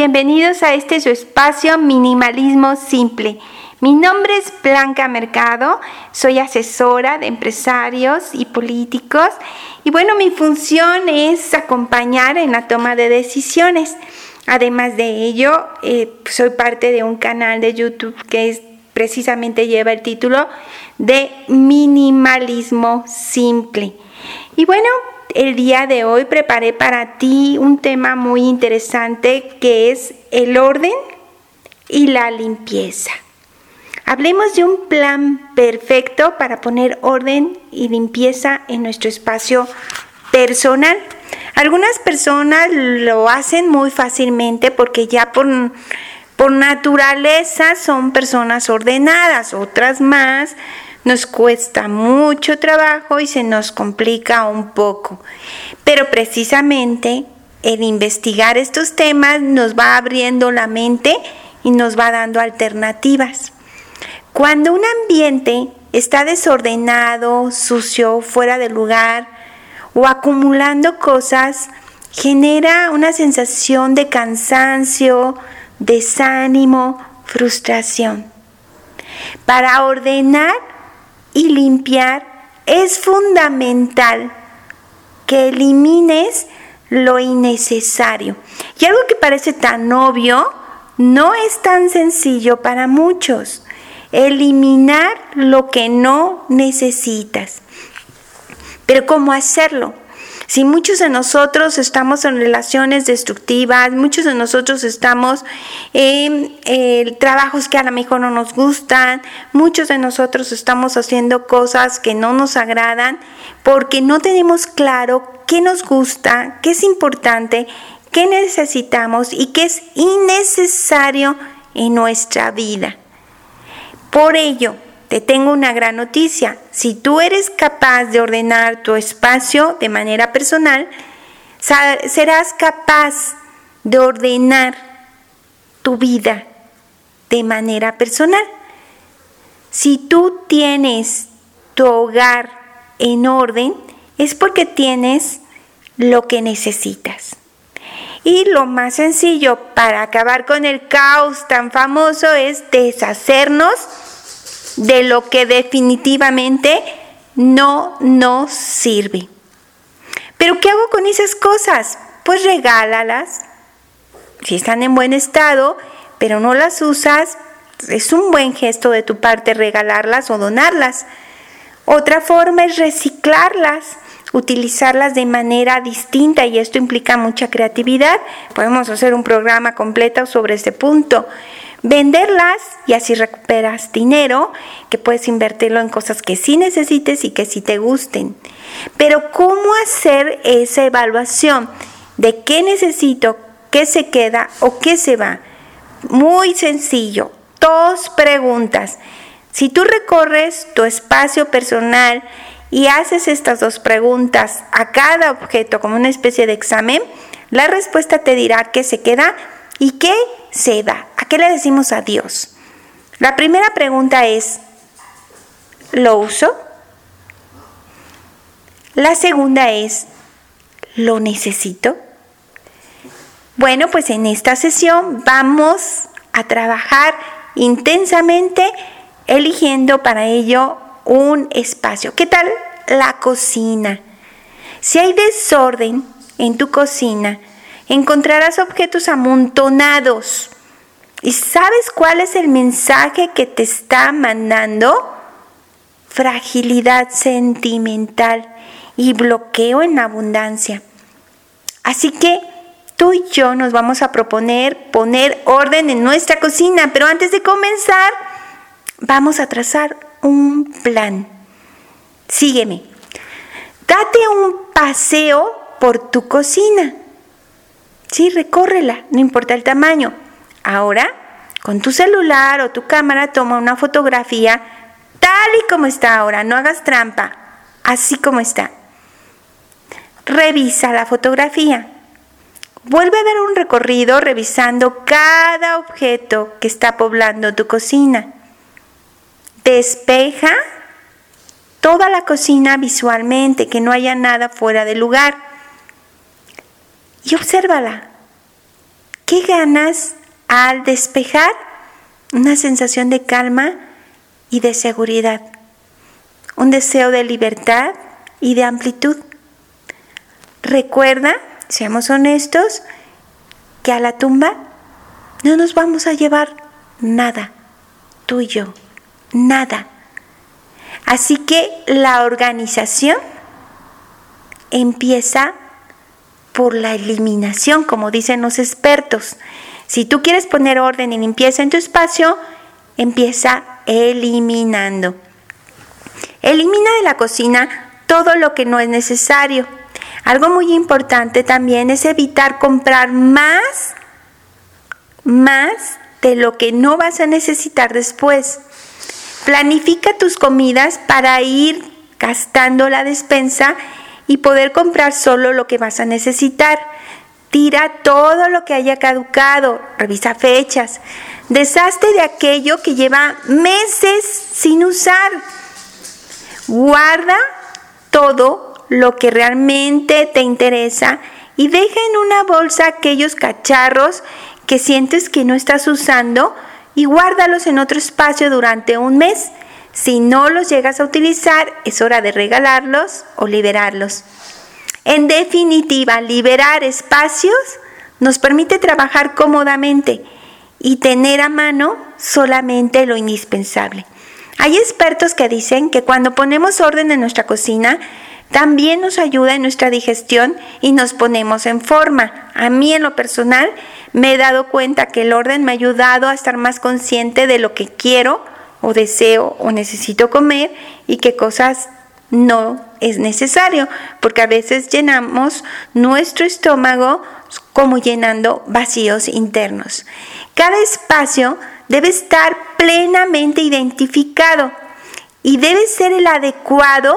Bienvenidos a este su espacio Minimalismo Simple. Mi nombre es Blanca Mercado, soy asesora de empresarios y políticos y bueno, mi función es acompañar en la toma de decisiones. Además de ello, eh, soy parte de un canal de YouTube que es, precisamente lleva el título de Minimalismo Simple. Y bueno, el día de hoy preparé para ti un tema muy interesante que es el orden y la limpieza. Hablemos de un plan perfecto para poner orden y limpieza en nuestro espacio personal. Algunas personas lo hacen muy fácilmente porque ya por, por naturaleza son personas ordenadas, otras más nos cuesta mucho trabajo y se nos complica un poco. Pero precisamente el investigar estos temas nos va abriendo la mente y nos va dando alternativas. Cuando un ambiente está desordenado, sucio, fuera de lugar o acumulando cosas, genera una sensación de cansancio, desánimo, frustración. Para ordenar y limpiar, es fundamental que elimines lo innecesario. Y algo que parece tan obvio, no es tan sencillo para muchos. Eliminar lo que no necesitas. Pero ¿cómo hacerlo? Si muchos de nosotros estamos en relaciones destructivas, muchos de nosotros estamos en eh, trabajos que a lo mejor no nos gustan, muchos de nosotros estamos haciendo cosas que no nos agradan porque no tenemos claro qué nos gusta, qué es importante, qué necesitamos y qué es innecesario en nuestra vida. Por ello, te tengo una gran noticia. Si tú eres capaz de ordenar tu espacio de manera personal, serás capaz de ordenar tu vida de manera personal. Si tú tienes tu hogar en orden, es porque tienes lo que necesitas. Y lo más sencillo para acabar con el caos tan famoso es deshacernos de lo que definitivamente no nos sirve. Pero ¿qué hago con esas cosas? Pues regálalas. Si están en buen estado, pero no las usas, es un buen gesto de tu parte regalarlas o donarlas. Otra forma es reciclarlas, utilizarlas de manera distinta y esto implica mucha creatividad. Podemos hacer un programa completo sobre este punto venderlas y así recuperas dinero que puedes invertirlo en cosas que sí necesites y que sí te gusten. Pero ¿cómo hacer esa evaluación de qué necesito, qué se queda o qué se va? Muy sencillo, dos preguntas. Si tú recorres tu espacio personal y haces estas dos preguntas a cada objeto como una especie de examen, la respuesta te dirá qué se queda y qué se va. ¿A qué le decimos adiós? La primera pregunta es, ¿lo uso? La segunda es, ¿lo necesito? Bueno, pues en esta sesión vamos a trabajar intensamente eligiendo para ello un espacio. ¿Qué tal la cocina? Si hay desorden en tu cocina, encontrarás objetos amontonados. ¿Y sabes cuál es el mensaje que te está mandando? Fragilidad sentimental y bloqueo en abundancia. Así que tú y yo nos vamos a proponer poner orden en nuestra cocina, pero antes de comenzar vamos a trazar un plan. Sígueme. Date un paseo por tu cocina. Sí, recórrela, no importa el tamaño. Ahora, con tu celular o tu cámara, toma una fotografía tal y como está ahora, no hagas trampa, así como está. Revisa la fotografía. Vuelve a dar un recorrido revisando cada objeto que está poblando tu cocina. Despeja toda la cocina visualmente, que no haya nada fuera de lugar y obsérvala. ¿Qué ganas al despejar? Una sensación de calma y de seguridad. Un deseo de libertad y de amplitud. Recuerda, seamos honestos, que a la tumba no nos vamos a llevar nada, tú y yo, nada. Así que la organización empieza por la eliminación, como dicen los expertos. Si tú quieres poner orden y limpieza en tu espacio, empieza eliminando. Elimina de la cocina todo lo que no es necesario. Algo muy importante también es evitar comprar más, más de lo que no vas a necesitar después. Planifica tus comidas para ir gastando la despensa y poder comprar solo lo que vas a necesitar. Tira todo lo que haya caducado, revisa fechas, deshazte de aquello que lleva meses sin usar. Guarda todo lo que realmente te interesa y deja en una bolsa aquellos cacharros que sientes que no estás usando y guárdalos en otro espacio durante un mes. Si no los llegas a utilizar, es hora de regalarlos o liberarlos. En definitiva, liberar espacios nos permite trabajar cómodamente y tener a mano solamente lo indispensable. Hay expertos que dicen que cuando ponemos orden en nuestra cocina, también nos ayuda en nuestra digestión y nos ponemos en forma. A mí en lo personal me he dado cuenta que el orden me ha ayudado a estar más consciente de lo que quiero o deseo o necesito comer y qué cosas no es necesario, porque a veces llenamos nuestro estómago como llenando vacíos internos. Cada espacio debe estar plenamente identificado y debe ser el adecuado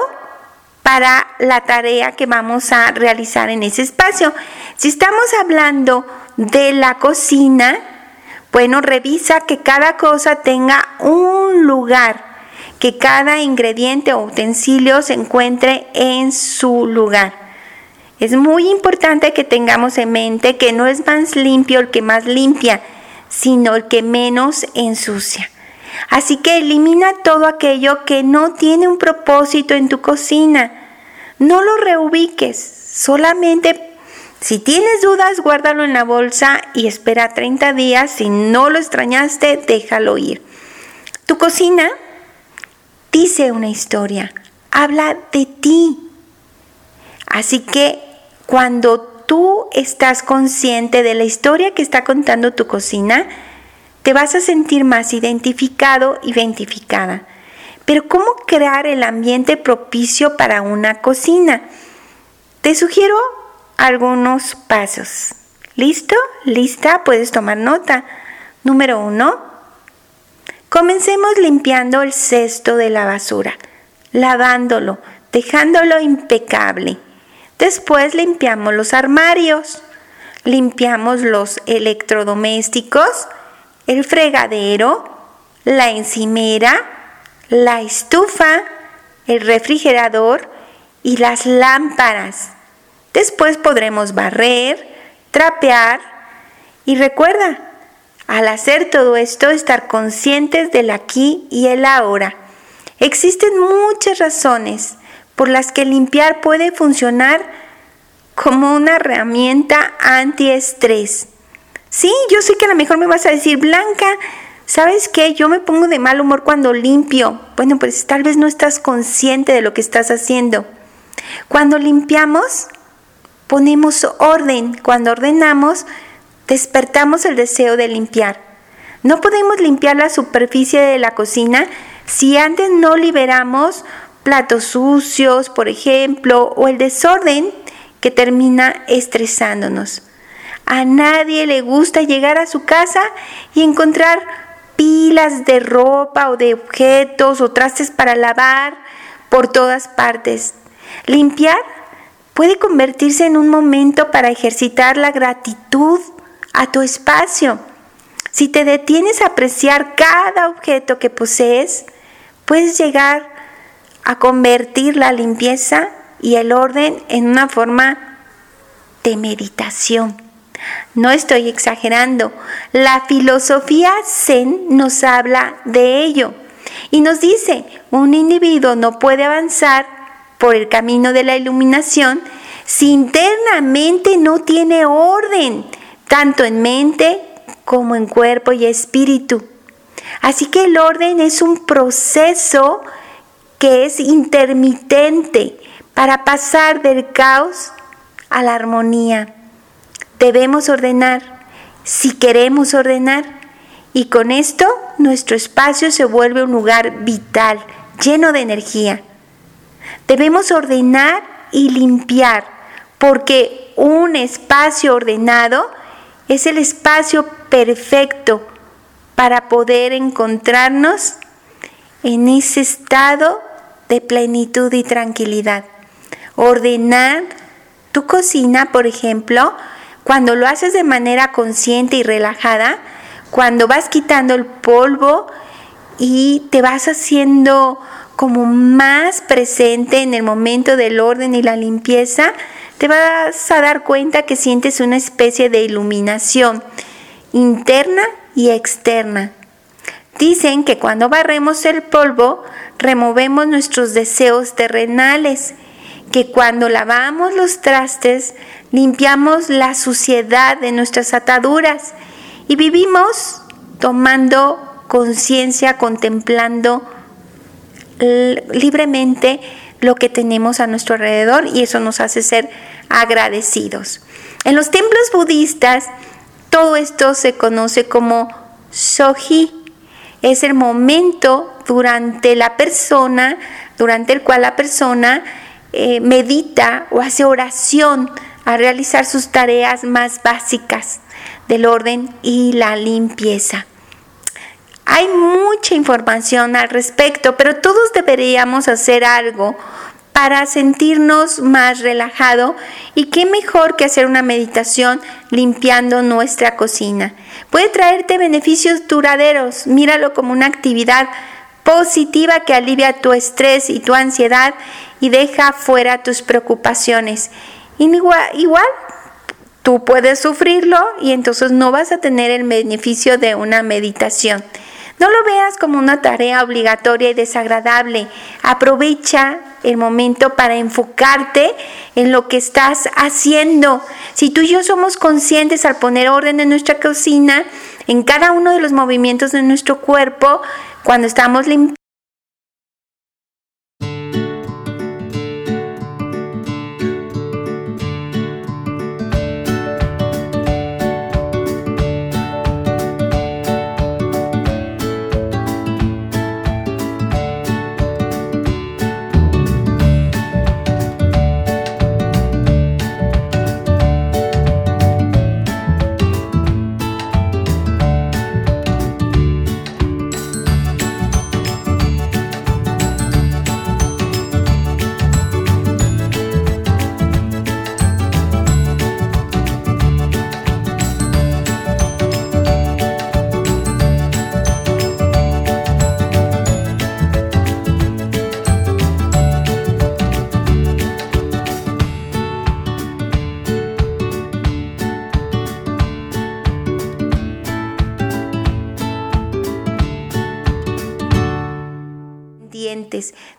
para la tarea que vamos a realizar en ese espacio. Si estamos hablando de la cocina, bueno, revisa que cada cosa tenga un lugar, que cada ingrediente o utensilio se encuentre en su lugar. Es muy importante que tengamos en mente que no es más limpio el que más limpia, sino el que menos ensucia. Así que elimina todo aquello que no tiene un propósito en tu cocina. No lo reubiques, solamente si tienes dudas, guárdalo en la bolsa y espera 30 días. Si no lo extrañaste, déjalo ir. Tu cocina dice una historia, habla de ti. Así que cuando tú estás consciente de la historia que está contando tu cocina, te vas a sentir más identificado, identificada. Pero ¿cómo crear el ambiente propicio para una cocina? Te sugiero algunos pasos. ¿Listo? ¿Lista? Puedes tomar nota. Número uno. Comencemos limpiando el cesto de la basura, lavándolo, dejándolo impecable. Después limpiamos los armarios, limpiamos los electrodomésticos, el fregadero, la encimera, la estufa, el refrigerador y las lámparas. Después podremos barrer, trapear y recuerda, al hacer todo esto, estar conscientes del aquí y el ahora. Existen muchas razones por las que limpiar puede funcionar como una herramienta antiestrés. Sí, yo sé que a lo mejor me vas a decir, Blanca, ¿sabes qué? Yo me pongo de mal humor cuando limpio. Bueno, pues tal vez no estás consciente de lo que estás haciendo. Cuando limpiamos, ponemos orden. Cuando ordenamos, despertamos el deseo de limpiar. No podemos limpiar la superficie de la cocina si antes no liberamos platos sucios, por ejemplo, o el desorden que termina estresándonos. A nadie le gusta llegar a su casa y encontrar pilas de ropa o de objetos o trastes para lavar por todas partes. Limpiar puede convertirse en un momento para ejercitar la gratitud a tu espacio. Si te detienes a apreciar cada objeto que posees, puedes llegar a convertir la limpieza y el orden en una forma de meditación. No estoy exagerando. La filosofía zen nos habla de ello y nos dice, un individuo no puede avanzar por el camino de la iluminación si internamente no tiene orden, tanto en mente como en cuerpo y espíritu. Así que el orden es un proceso que es intermitente para pasar del caos a la armonía. Debemos ordenar si queremos ordenar y con esto nuestro espacio se vuelve un lugar vital, lleno de energía. Debemos ordenar y limpiar porque un espacio ordenado es el espacio perfecto para poder encontrarnos en ese estado de plenitud y tranquilidad. Ordenar tu cocina, por ejemplo, cuando lo haces de manera consciente y relajada, cuando vas quitando el polvo y te vas haciendo como más presente en el momento del orden y la limpieza, te vas a dar cuenta que sientes una especie de iluminación interna y externa. Dicen que cuando barremos el polvo, removemos nuestros deseos terrenales, que cuando lavamos los trastes, limpiamos la suciedad de nuestras ataduras y vivimos tomando conciencia, contemplando libremente lo que tenemos a nuestro alrededor y eso nos hace ser agradecidos. En los templos budistas, todo esto se conoce como soji. Es el momento durante la persona, durante el cual la persona eh, medita o hace oración a realizar sus tareas más básicas del orden y la limpieza. Hay mucha información al respecto, pero todos deberíamos hacer algo para sentirnos más relajado y qué mejor que hacer una meditación limpiando nuestra cocina. Puede traerte beneficios duraderos, míralo como una actividad positiva que alivia tu estrés y tu ansiedad y deja fuera tus preocupaciones. Igual, igual tú puedes sufrirlo y entonces no vas a tener el beneficio de una meditación. No lo veas como una tarea obligatoria y desagradable. Aprovecha el momento para enfocarte en lo que estás haciendo. Si tú y yo somos conscientes al poner orden en nuestra cocina, en cada uno de los movimientos de nuestro cuerpo, cuando estamos limpiando,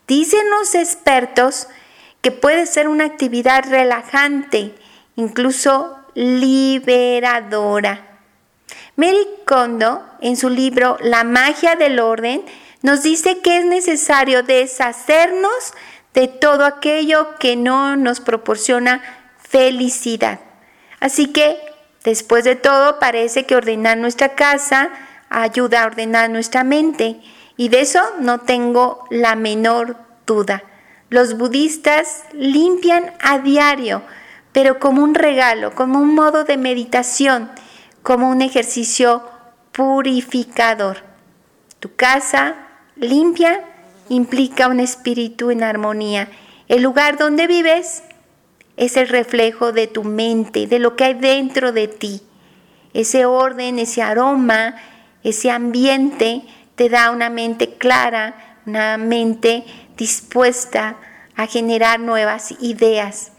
Dicen los expertos que puede ser una actividad relajante, incluso liberadora. Mary Kondo, en su libro La magia del orden, nos dice que es necesario deshacernos de todo aquello que no nos proporciona felicidad. Así que, después de todo, parece que ordenar nuestra casa ayuda a ordenar nuestra mente. Y de eso no tengo la menor duda. Los budistas limpian a diario, pero como un regalo, como un modo de meditación, como un ejercicio purificador. Tu casa limpia implica un espíritu en armonía. El lugar donde vives es el reflejo de tu mente, de lo que hay dentro de ti. Ese orden, ese aroma, ese ambiente te da una mente clara, una mente dispuesta a generar nuevas ideas.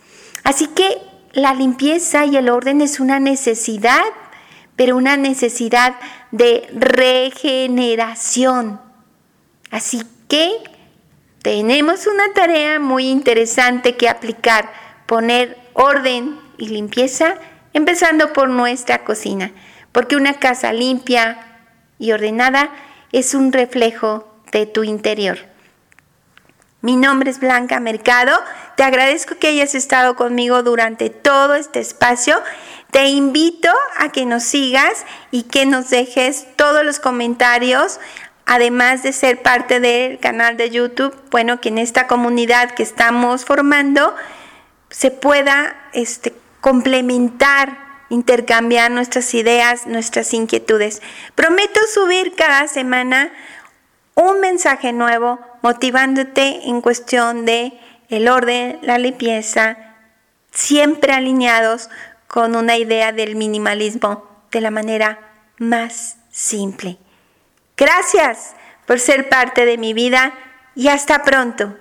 Así que la limpieza y el orden es una necesidad, pero una necesidad de regeneración. Así que tenemos una tarea muy interesante que aplicar, poner orden y limpieza, empezando por nuestra cocina, porque una casa limpia y ordenada es un reflejo de tu interior. Mi nombre es Blanca Mercado. Te agradezco que hayas estado conmigo durante todo este espacio. Te invito a que nos sigas y que nos dejes todos los comentarios, además de ser parte del canal de YouTube. Bueno, que en esta comunidad que estamos formando se pueda este, complementar intercambiar nuestras ideas, nuestras inquietudes. Prometo subir cada semana un mensaje nuevo motivándote en cuestión de el orden, la limpieza, siempre alineados con una idea del minimalismo de la manera más simple. Gracias por ser parte de mi vida y hasta pronto.